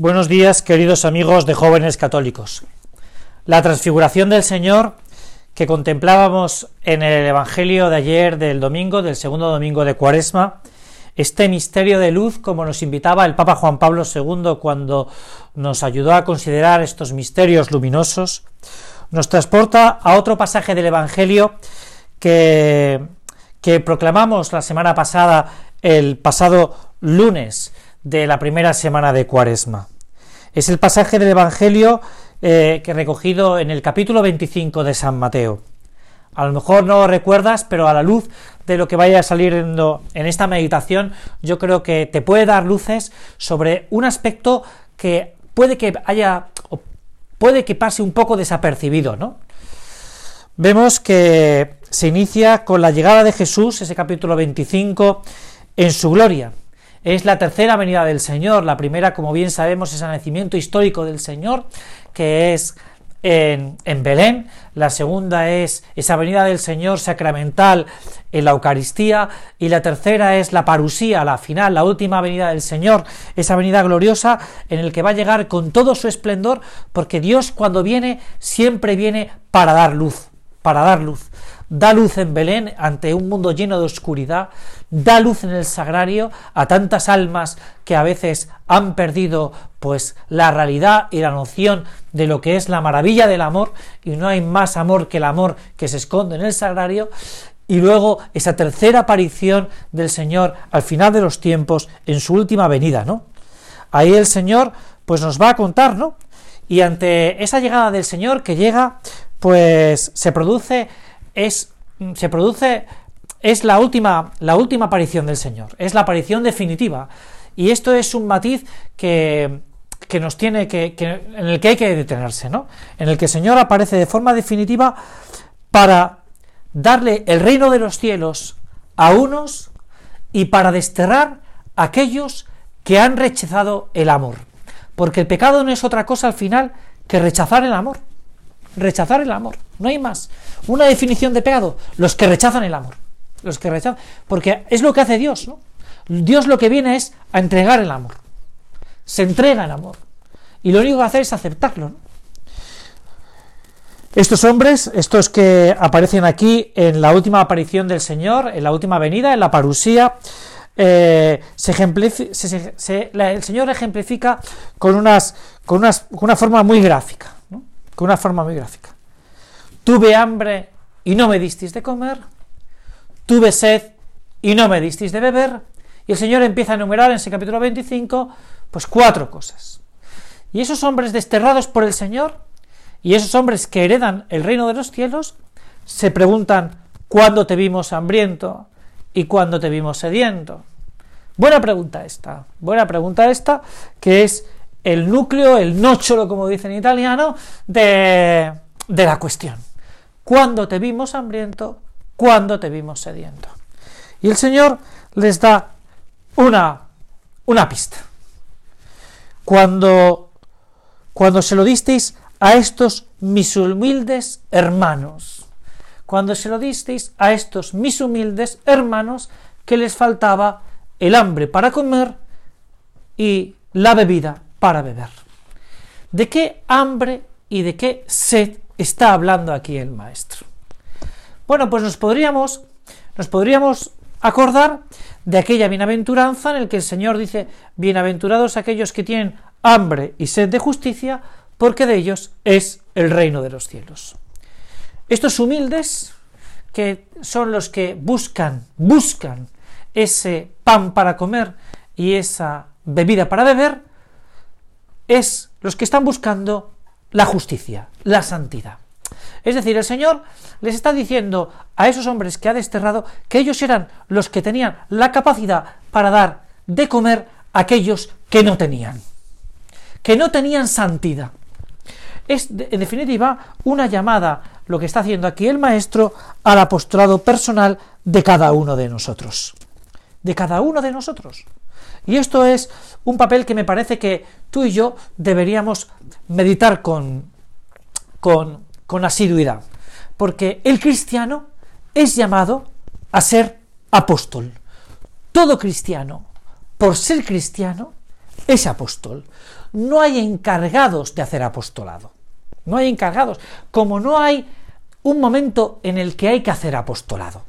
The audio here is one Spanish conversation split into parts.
Buenos días, queridos amigos de jóvenes católicos. La transfiguración del Señor que contemplábamos en el Evangelio de ayer del domingo, del segundo domingo de Cuaresma, este misterio de luz, como nos invitaba el Papa Juan Pablo II cuando nos ayudó a considerar estos misterios luminosos, nos transporta a otro pasaje del Evangelio que, que proclamamos la semana pasada, el pasado lunes, de la primera semana de Cuaresma. Es el pasaje del Evangelio eh, que recogido en el capítulo 25 de San Mateo. A lo mejor no lo recuerdas, pero a la luz de lo que vaya saliendo en esta meditación, yo creo que te puede dar luces sobre un aspecto que puede que haya, o puede que pase un poco desapercibido, ¿no? Vemos que se inicia con la llegada de Jesús, ese capítulo 25, en su gloria. Es la tercera venida del Señor. La primera, como bien sabemos, es el nacimiento histórico del Señor, que es en, Belén, la segunda es esa venida del Señor sacramental en la Eucaristía, y la tercera es la parusía, la final, la última venida del Señor, esa venida gloriosa en el que va a llegar con todo su esplendor, porque Dios cuando viene siempre viene para dar luz, para dar luz da luz en Belén ante un mundo lleno de oscuridad, da luz en el sagrario a tantas almas que a veces han perdido pues la realidad y la noción de lo que es la maravilla del amor y no hay más amor que el amor que se esconde en el sagrario y luego esa tercera aparición del Señor al final de los tiempos en su última venida, ¿no? Ahí el Señor pues nos va a contar, ¿no? Y ante esa llegada del Señor que llega, pues se produce es, se produce, es la última, la última aparición del Señor, es la aparición definitiva. Y esto es un matiz que, que nos tiene que, que, en el que hay que detenerse, ¿no? En el que el Señor aparece de forma definitiva para darle el reino de los cielos a unos y para desterrar a aquellos que han rechazado el amor. Porque el pecado no es otra cosa al final que rechazar el amor. Rechazar el amor. No hay más. Una definición de pecado, los que rechazan el amor. Los que rechazan, porque es lo que hace Dios, ¿no? Dios lo que viene es a entregar el amor. Se entrega el amor. Y lo único que hace es aceptarlo. Estos hombres, estos que aparecen aquí en la última aparición del Señor, en la última venida, en la parusía, eh, se el Señor ejemplifica con, unas, con, unas, con una forma muy gráfica. Con una forma muy gráfica. Tuve hambre y no me disteis de comer, tuve sed y no me disteis de beber, y el Señor empieza a enumerar en ese capítulo 25, pues cuatro cosas. Y esos hombres desterrados por el Señor, y esos hombres que heredan el reino de los cielos, se preguntan, ¿cuándo te vimos hambriento y cuándo te vimos sediento? Buena pregunta esta, buena pregunta esta, que es el núcleo, el nocciolo, como dicen en italiano, de, de la cuestión. ¿Cuándo te vimos hambriento? ¿Cuándo te vimos sediento? Y el Señor les da una, una pista. Cuando, cuando se lo disteis a estos mis humildes hermanos, cuando se lo disteis a estos mis humildes hermanos que les faltaba el hambre para comer y la bebida para beber. ¿De qué hambre y de qué sed está hablando aquí el maestro? Bueno, pues nos podríamos, nos podríamos acordar de aquella bienaventuranza en el que el Señor dice, bienaventurados aquellos que tienen hambre y sed de justicia, porque de ellos es el reino de los cielos. Estos humildes, que son los que buscan, buscan ese pan para comer y esa bebida para beber, es los que están buscando la justicia, la santidad. Es decir, el Señor les está diciendo a esos hombres que ha desterrado que ellos eran los que tenían la capacidad para dar de comer a aquellos que no tenían, que no tenían santidad. Es, en definitiva, una llamada, lo que está haciendo aquí el Maestro, al apostolado personal de cada uno de nosotros. De cada uno de nosotros. Y esto es un papel que me parece que tú y yo deberíamos meditar con, con, con asiduidad. Porque el cristiano es llamado a ser apóstol. Todo cristiano, por ser cristiano, es apóstol. no hay encargados de hacer apostolado. No hay encargados. Como no hay un momento en el que hay que hacer apostolado.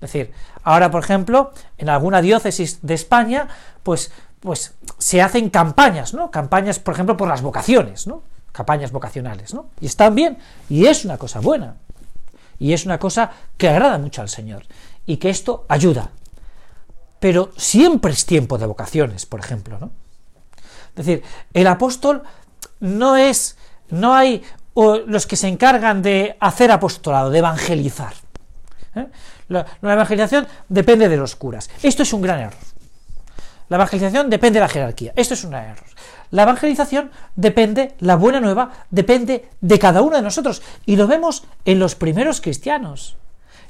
Es decir, ahora, por ejemplo, en alguna diócesis de España, pues, pues se hacen campañas, ¿no? Campañas, por ejemplo, por las vocaciones, ¿no? Campañas vocacionales, ¿no? Y están bien, y es una cosa buena. Y es una cosa que agrada mucho al Señor. Y que esto ayuda. Pero siempre es tiempo de vocaciones, por ejemplo, ¿no? Es decir, el apóstol no es, no hay los que se encargan de hacer apostolado, de evangelizar. ¿Eh? La, la, evangelización depende de los curas. Esto es un gran error. La evangelización depende de la jerarquía. Esto es un gran error. La evangelización depende, la buena nueva, depende de cada uno de nosotros. Y lo vemos en los primeros cristianos.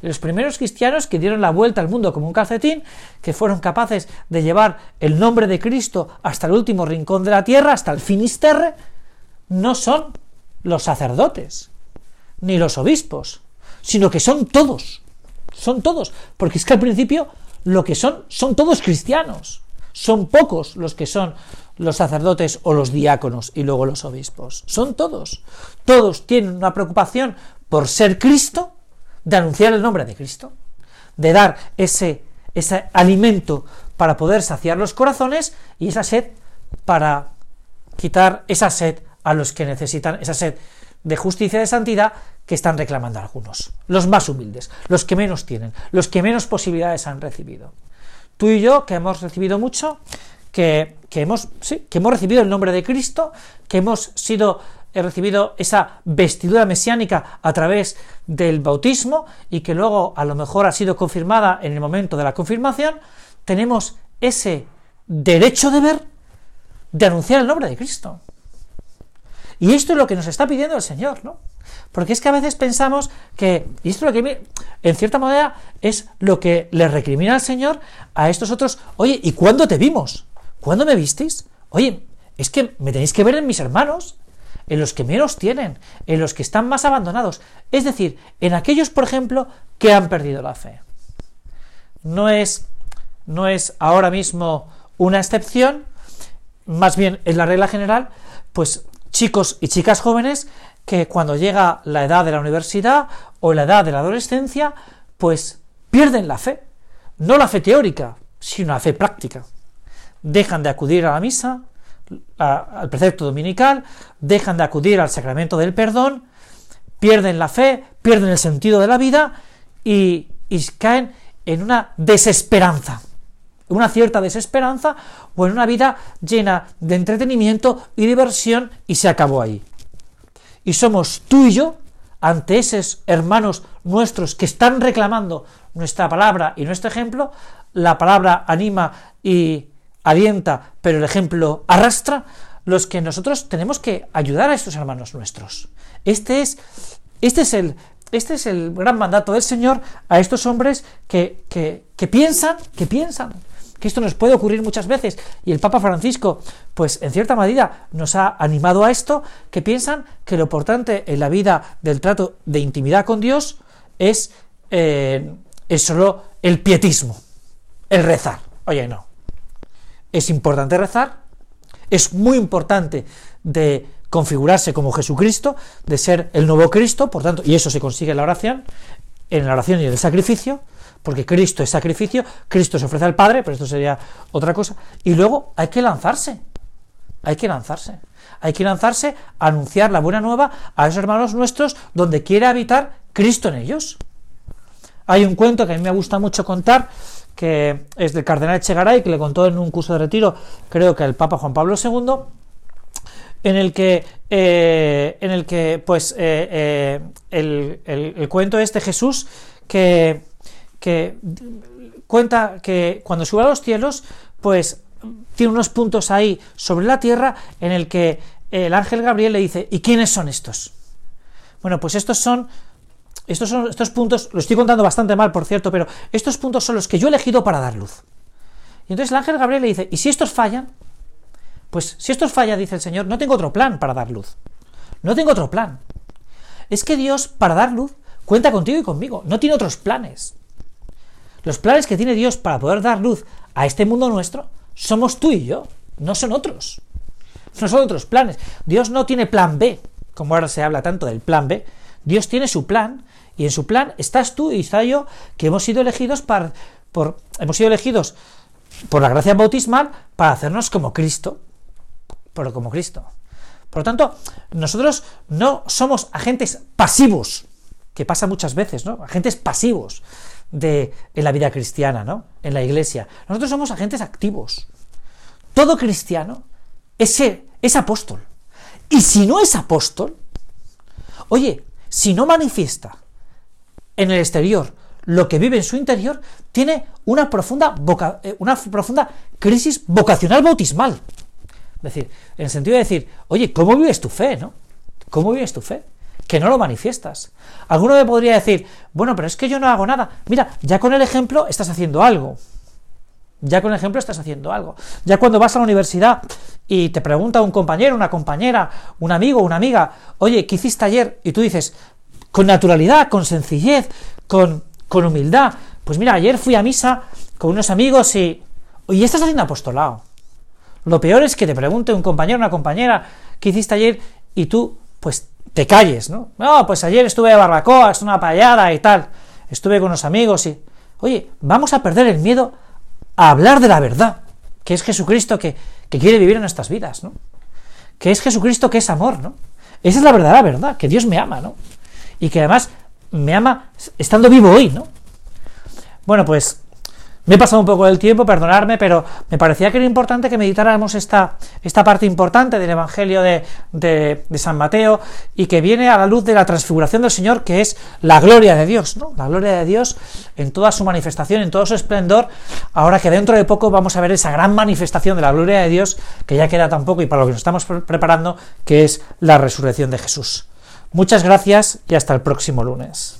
Los primeros cristianos que dieron la vuelta al mundo como un calcetín, que fueron capaces de llevar el nombre de Cristo hasta el último rincón de la tierra, hasta el finisterre, no son los sacerdotes, ni los obispos, sino que son todos. Son todos. Porque es que al principio lo que son son todos cristianos. Son pocos los que son los sacerdotes o los diáconos y luego los obispos. Son todos. Todos tienen una preocupación por ser Cristo, de anunciar el nombre de Cristo, de dar ese, ese alimento para poder saciar los corazones y esa sed para quitar esa sed a los que necesitan esa sed de justicia y de santidad que están reclamando algunos, los más humildes, los que menos tienen, los que menos posibilidades han recibido. Tú y yo, que hemos recibido mucho, que, hemos, sí, que hemos recibido el nombre de Cristo, que hemos sido he recibido esa vestidura mesiánica a través del bautismo y que luego a lo mejor ha sido confirmada en el momento de la confirmación, tenemos ese derecho de ver de anunciar el nombre de Cristo. Y esto es lo que nos está pidiendo el Señor, ¿no? Porque es que a veces pensamos que, y esto es lo que, en cierta manera, es lo que le recrimina al Señor a estos otros, oye, ¿y cuándo te vimos? ¿Cuándo me visteis? Oye, es que me tenéis que ver en mis hermanos, en los que menos tienen, en los que están más abandonados, es decir, en aquellos, por ejemplo, que han perdido la fe. No es, no es ahora mismo una excepción, más bien es la regla general, pues chicos y chicas jóvenes que cuando llega la edad de la universidad o la edad de la adolescencia, pues pierden la fe. No la fe teórica, sino la fe práctica. Dejan de acudir a la misa, al precepto dominical, dejan de acudir al sacramento del perdón, pierden la fe, pierden el sentido de la vida y, y caen en una desesperanza una cierta desesperanza o en una vida llena de entretenimiento y diversión y se acabó ahí. Y somos tú y yo ante esos hermanos nuestros que están reclamando nuestra palabra y nuestro ejemplo, la palabra anima y alienta, pero el ejemplo arrastra, los que nosotros tenemos que ayudar a estos hermanos nuestros. Este es, este es el, este es el gran mandato del Señor a estos hombres que, que, que piensan, que piensan que esto nos puede ocurrir muchas veces, y el Papa Francisco, pues en cierta medida nos ha animado a esto, que piensan que lo importante en la vida del trato de intimidad con Dios es, eh, es solo el pietismo, el rezar. Oye, no. Es importante rezar, es muy importante de configurarse como Jesucristo, de ser el nuevo Cristo, por tanto, y eso se consigue en la oración, en la oración y en el sacrificio, porque Cristo es sacrificio, Cristo se ofrece al Padre, pero esto sería otra cosa, y luego hay que lanzarse, hay que lanzarse, hay que lanzarse a anunciar la buena nueva a esos hermanos nuestros donde quiere habitar Cristo en ellos. Hay un cuento que a mí me gusta mucho contar, que es del cardenal Echegaray, que le contó en un curso de retiro, creo que el Papa Juan Pablo II, en el que, eh, en el que pues, eh, eh, el, el, el, cuento es de Jesús que que cuenta que cuando sube a los cielos, pues tiene unos puntos ahí sobre la tierra en el que el ángel Gabriel le dice, ¿y quiénes son estos? Bueno, pues estos son estos son estos puntos, lo estoy contando bastante mal, por cierto, pero estos puntos son los que yo he elegido para dar luz. Y entonces el ángel Gabriel le dice, ¿y si estos fallan? Pues si estos fallan, dice el Señor, no tengo otro plan para dar luz. No tengo otro plan. Es que Dios, para dar luz, cuenta contigo y conmigo. No tiene otros planes. Los planes que tiene Dios para poder dar luz a este mundo nuestro somos tú y yo, no son otros. no son otros planes. Dios no tiene plan B, como ahora se habla tanto del plan B. Dios tiene su plan, y en su plan estás tú y está yo, que hemos sido elegidos para, hemos sido elegidos por la gracia bautismal para hacernos como Cristo, pero como Cristo. Por lo tanto, nosotros no somos agentes pasivos, que pasa muchas veces, ¿no? Agentes pasivos de, en la vida cristiana, ¿no? En la iglesia. Nosotros somos agentes activos. Todo cristiano es, es apóstol. Y si no es apóstol, oye, si no manifiesta en el exterior lo que vive en su interior, tiene una profunda, eh, una profunda crisis vocacional bautismal. Es decir, en el sentido de decir, oye, ¿cómo vives tu fe, no? ¿Cómo vives tu fe? Que no lo manifiestas. Alguno me podría decir, bueno, pero es que yo no hago nada. Mira, ya con el ejemplo estás haciendo algo. Ya con el ejemplo estás haciendo algo. Ya cuando vas a la universidad y te pregunta un compañero, una compañera, un amigo, una amiga, oye, ¿qué hiciste ayer? Y tú dices, con naturalidad, con sencillez, con, con humildad, pues mira, ayer fui a misa con unos amigos y... Y estás haciendo apostolado. Lo peor es que te pregunte un compañero, una compañera, ¿qué hiciste ayer? Y tú, pues, te calles, ¿no? No, pues ayer estuve de barbacoa, es una payada y tal. Estuve con unos amigos y... Oye, vamos a perder el miedo a hablar de la verdad, que es Jesucristo que, que quiere vivir en nuestras vidas, ¿no? Que es Jesucristo que es amor, ¿no? Esa es la verdadera verdad, que Dios me ama, ¿no? Y que además me ama estando vivo hoy, ¿no? Bueno, pues me he pasado un poco del tiempo, perdonadme, pero me parecía que era importante que meditáramos esta, esta parte importante del Evangelio de, de, San Mateo y que viene a la luz de la transfiguración del Señor, que es la gloria de Dios, ¿no? La gloria de Dios en toda su manifestación, en todo su esplendor, ahora que dentro de poco vamos a ver esa gran manifestación de la gloria de Dios, que ya queda tan poco y para lo que nos estamos preparando, que es la resurrección de Jesús. Muchas gracias y hasta el próximo lunes.